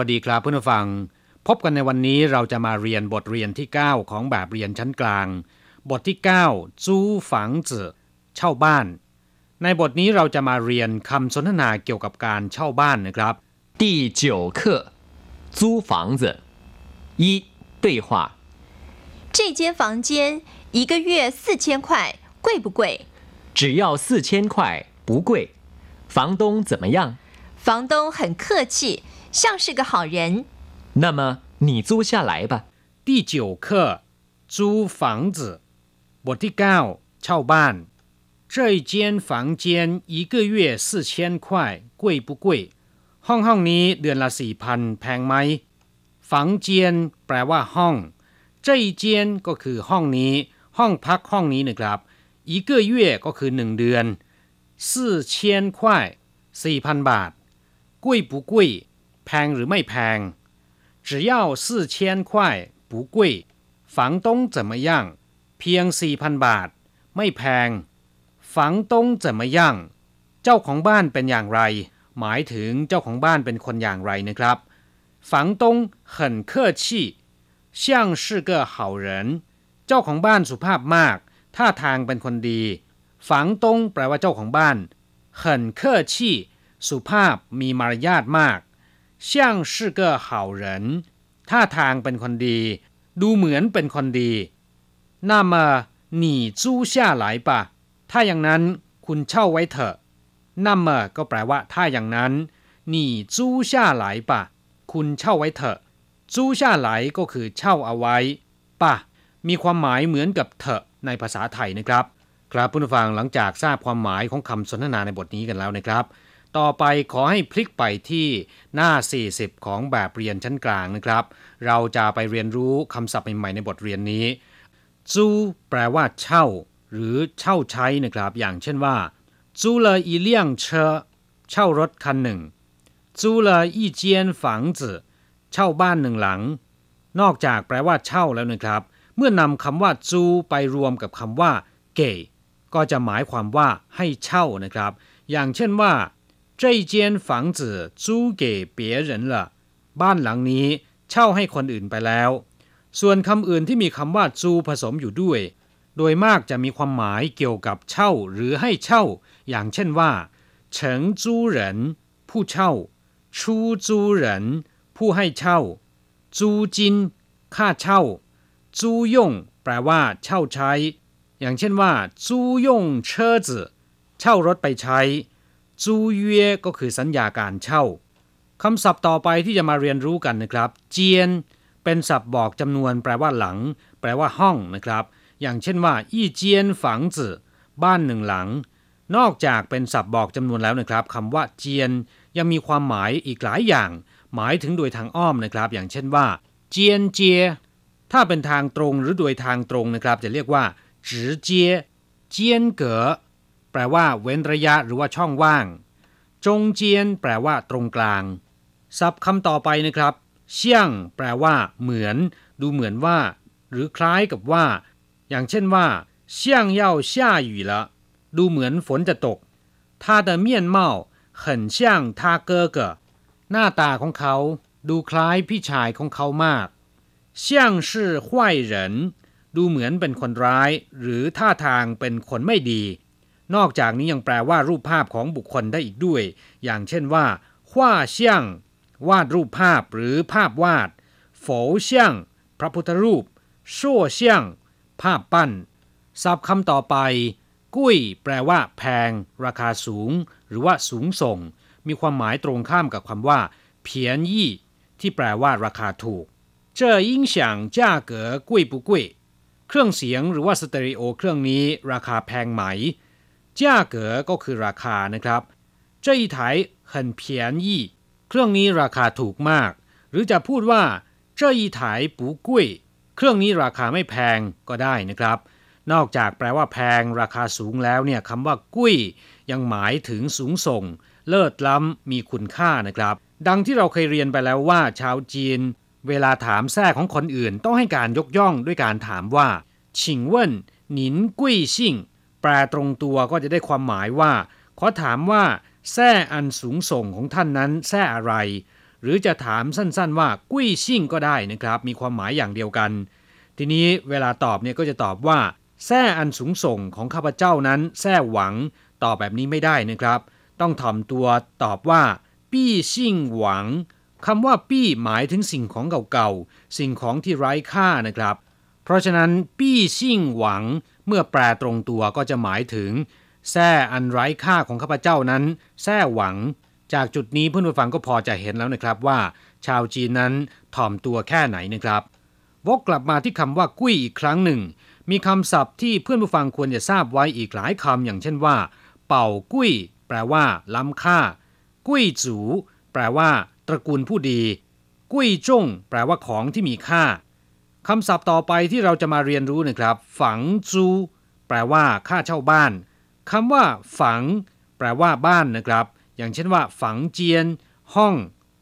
วัสดีครับเพื่อนผู้ฟัง พบกันในวันนี้เราจะมาเรียนบทเรียนที่ 9 ของแบบเรียนชั้นกลาง บทที่ 9จูฝังจื่อเช่าบ้าน ในบทนี้เราจะมาเรียนคำสนทนาเกี่ยวกับการเช่าบ้านนะครับ 第九课，租房子。一对话：这间房间一个月四千块，贵不贵？只要四千块，不贵。房东怎么样？房东很客气， 像是个好人。那么你租下来吧。第九课租房子บทที่ 9 เช่าบ้าน 这一间房间一个月四千块贵不贵ห้องห้องนี้เดือนละสี่พันแพงไหมฝังเจียนแปลว่าห้อง这一间ก็คือห้องนี้ ห้องพักห้องนี้นะครับ一个月ก็คือหนึ่งเดือน四千块สี่พันบาท贵不贵 แพงหรือไม่แพง只要四千块不贵房东怎么样เพียงสี่พันบาท ไม่แพงฝังตงจะมาย่างเจ้าของบ้านเป็นอย่างไร หมายถึงเจ้าของบ้านเป็นคนอย่างไรนะครับฝังตง很客气像是个好人เจ้าของบ้านสุภาพมากท่าทางเป็นคนดีฝังตงแปลว่าเจ้าของบ้าน很客气สุภาพมีมารยาทมาก 像是个好人ท่าทางเป็นคนดี ดูเหมือนเป็นคนดี那么你租下来吧ถ้าอย่างนั้นคุณเช่าไว้เถอะ那么ก็แปลว่า ถ้าอย่างนั้น你租下来吧คุณเช่าไว้เถอะ租下来ก็คือเช่าเอาไว้ป่ะมีความหมายเหมือนกับเถอะในภาษาไทยนะครับ ครับผู้ฟังหลังจากทราบความหมายของคำสนทนาในบทนี้กันแล้วนะครับ ต่อไปขอให้พลิกไปที่หน้า 40 ของแบบเรียนชั้นกลางนะครับ เราจะไปเรียนรู้คำศัพท์ใหม่ๆในบทเรียนนี้จูแปลว่าเช่า หรือเช่าใช้นะครับ อย่างเช่นว่าจูเลยอีเลี่ยงเชอเช่ารถคันหนึ่งจูเลยอีเจียนฝังจืเช่าบ้านหนึ่งหลัง นอกจากแปลว่าเช่าแล้วนะครับ เมื่อนำคำว่าจูไปรวมกับคำว่า เก่ก็จะหมายความว่าให้เช่านะครับ อย่างเช่นว่า 这间房子租给别人了บ้านหลังนี้เช่าให้คนอื่นไปแล้ว ส่วนคำอื่นที่มีคำว่าจูผสมอยู่ด้วย โดยมากจะมีความหมายเกี่ยวกับเช่าหรือให้เช่า อย่างเช่นว่าเฉิงจูเหรินผู้เช่า ชูจูเหรินผู้ให้เช่า จูจินค่าเช่า จูย่งแปลว่า เช่าใช้ อย่างเช่นว่า จูย่งเชอจือเช่ารถไปใช้ จูเย่ก็คือสัญญาการเช่าคำศัพท์ต่อไปที่จะมาเรียนรู้กันนะครับ เจียน เป็นศัพท์บอกจำนวนแปลว่าหลัง แปลว่าห้องนะครับ อย่างเช่นว่าอี้เจียนฝังจือบ้านหนึ่งหลัง นอกจากเป็นศัพท์บอกจำนวนแล้วนะครับคำว่าเจียนยังมีความหมายอีกหลายอย่าง หมายถึงโดยทางอ้อมนะครับ อย่างเช่นว่า เจียนเจีย ถ้าเป็นทางตรงหรือโดยทางตรงนะครับ จะเรียกว่าจือเจียเจียนเก๋อ แปลว่า เว้นระยะหรือว่าช่องว่าง จงเจียน แปลว่า ตรงกลาง ศัพท์คำต่อไปนะครับเชี่ยง แปลว่า เหมือน ดูเหมือนว่า หรือคล้ายกับว่า อย่างเช่นว่าเชี่ยง要下雨了ดูเหมือนฝนจะตก他的面貌很像他哥哥หน้าตาของเขา ดูคล้ายพี่ชายของเขามาก像是坏人ดูเหมือนเป็นคนร้าย หรือท่าทางเป็นคนไม่ดี นอกจากนี้ยังแปลว่ารูปภาพของบุคคลได้อีกด้วย อย่างเช่นว่าขว้าเชียง วาดรูปภาพหรือภาพวาดโฝเชียง พระพุทธรูปชั่วเชียง ภาพปั้นศัพท์คำต่อไป กุ้ย แปลว่า แพง ราคาสูง หรือว่าสูงส่ง มีความหมายตรงข้ามกับคำว่า เพียนยี่ ที่แปลว่า ราคาถูกเจอยิ่งเสียงจ้าเก๋กุ้ยปุกุ้ยเครื่องเสียงหรือว่าสเตอริโอเครื่องนี้ ราคาแพงไหม 价格ก็คือราคานะครับ这一台很便宜เครื่องนี้ราคาถูกมาก หรือจะพูดว่า这一台不贵เครื่องนี้ราคาไม่แพงก็ได้นะครับ นอกจากแปลว่าแพงราคาสูงแล้วเนี่ยคำว่ากุ้ยยังหมายถึงสูงส่ง เลิศล้ำมีคุณค่านะครับ ดังที่เราเคยเรียนไปแล้วว่า ชาวจีน เวลาถามแท้ของคนอื่นต้องให้การยกย่องด้วยการถามว่าชิงเว่นหนินกุ้ยซิ่ง แปลตรงตัวก็จะได้ความหมายว่า ขอถามว่าแท้อันสูงส่งของท่านนั้นแท้อะไร หรือจะถามสั้นๆว่ากุ้ยซิ่งก็ได้นะครับ มีความหมายอย่างเดียวกัน ทีนี้เวลาตอบเนี่ยก็จะตอบว่าแซ่อันสูงส่งของข้าพเจ้านั้นแซ่หวัง ตอบแบบนี้ไม่ได้นะครับ ต้องถ่อมตัวตอบว่า ปี้ซิ่งหวังคำว่าปี้หมายถึงสิ่งของเก่าๆ สิ่งของที่ไร้ค่านะครับ เพราะฉะนั้น ปี้ซิ่งหวังเมื่อแปลตรงตัวก็จะหมายถึงแซ่อันไร้ค่าของข้าพเจ้านั้นแซ่หวัง จากจุดนี้เพื่อนผู้ฟังก็พอจะเห็นแล้วนะครับว่า ชาวจีนนั้นถ่อมตัวแค่ไหนนะครับวกกลับมาที่คำว่ากุ้ยอีกครั้งหนึ่ง มีคำศัพท์ที่เพื่อนผู้ฟังควรจะทราบไว้อีกหลายคำอย่างเช่นว่า เป่ากุ้ย แปลว่า ล้ำค่า กุ้ยจูแปลว่า ตระกูลผู้ดี กุ้ยจงแปลว่าของที่มีค่า คำศัพท์ต่อไปที่เราจะมาเรียนรู้นะครับ ฝังจูแปลว่าค่าเช่าบ้านคำว่า ฝัง แปลว่าบ้านนะครับ อย่างเช่นว่า ฝังเจียน ห้อง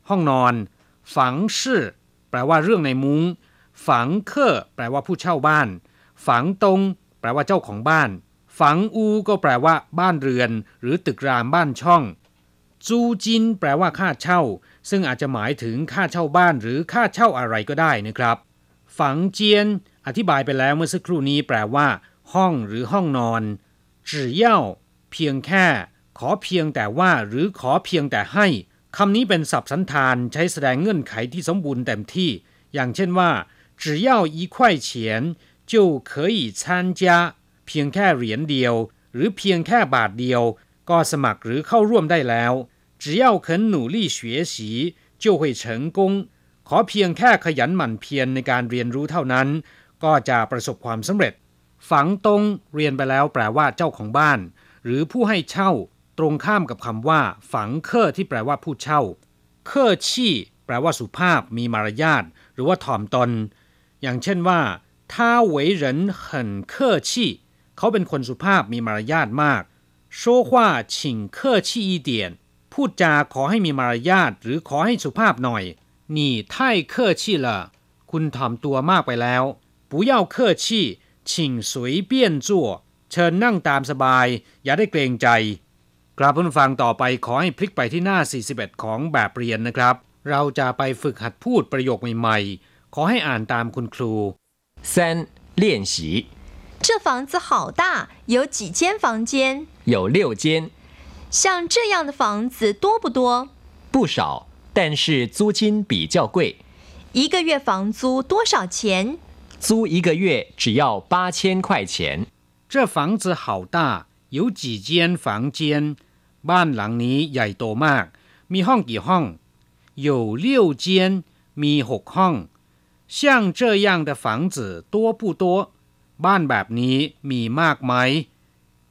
ห้องนอน ฝังชื่อแปลว่าเรื่องในมุง้ง ฝังเคอแปลว่าผู้เช่าบ้าน ฝังตงแปลว่าเจ้าของบ้าน ฝังอูก็แปลว่า บ้านเรือน หรือตึกรามบ้านช่อง จูจิน แปลว่าค่าเช่า ซึ่งอาจจะหมายถึงค่าเช่าบ้านหรือค่าเช่าอะไรก็ได้นะครับ ฝังเจียน อธิบายไปแล้วเมื่อสักครู่นี้แปลว่า ห้องหรือห้องนอน只要เพียงแค่ ขอเพียงแต่ว่าหรือขอเพียงแต่ให้คำนี้เป็นศัพท์สันธานใช้แสดงเงื่อนไขที่สมบูรณ์เต็มที่ อย่างเช่นว่า只要一块钱就可以参加เพียงแค่เหรียญเดียว หรือเพียงแค่บาทเดียว ก็สมัครหรือเข้าร่วมได้แล้ว只要肯努力学习就会成功 ขอเพียงแค่ขยันหมั่นเพียรในการเรียนรู้เท่านั้น ก็จะประสบความสำเร็จ ฝังตรงเรียนไปแล้วแปลว่าเจ้าของบ้าน หรือผู้ให้เช่า ตรงข้ามกับคำว่า ฝังเคอที่แปลว่าผู้เช่า เคอชี่ แปลว่าสุภาพ มีมารยาทหรือว่าถ่อมตน อย่างเช่นว่าท่าเวยเหรินเหินเคอชี่เขาเป็นคนสุภาพมีมารยาทมากโชว่าชิงเคอชี่อีเดียนพูดจาขอให้มีมารยาทหรือขอให้สุภาพหน่อย 你太客气了คุณถ่อมตัวมากไปแล้ว不要客气请随便坐เชิญนั่งตามสบาย อย่าได้เกรงใจ กราบผู้ฟังต่อไปขอให้พลิกไปที่หน้า 41 ของแบบเรียนนะครับ เราจะไปฝึกหัดพูดประโยคใหม่ๆ ขอให้อ่านตามคุณครู 三练习这房子好大，有几间房间？有六间，像这样的房子多不多？不少， 但是租金比较贵，一个月房租多少钱？租一个月只要八千块钱。这房子好大有几间房间บ้านหลังนี้ใหญ่โตมาก มีห้องกี่ห้อง有六间มีหกห้อง像这样的房子多不多บ้านแบบนี้มีมากไหม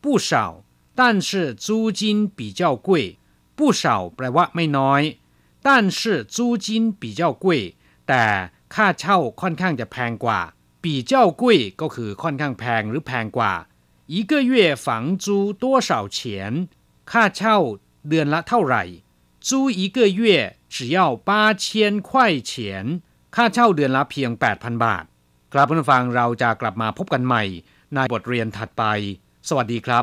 不少但是租金比较贵不少แปลว่าไม่น้อย 但是租金比较贵แต่ค่าเช่าค่อนข้างจะแพงกว่า比较贵ก็คือค่อนข้างแพงหรือแพงกว่า一个月房租多少钱ค่าเช่าเดือนละเท่าไหร่租一个月只要八千块钱ค่าเช่าเดือนละเพียง 8,000 บาท ครับเพื่อนฟังเราจะกลับมาพบกันใหม่ ในบทเรียนถัดไป สวัสดีครับ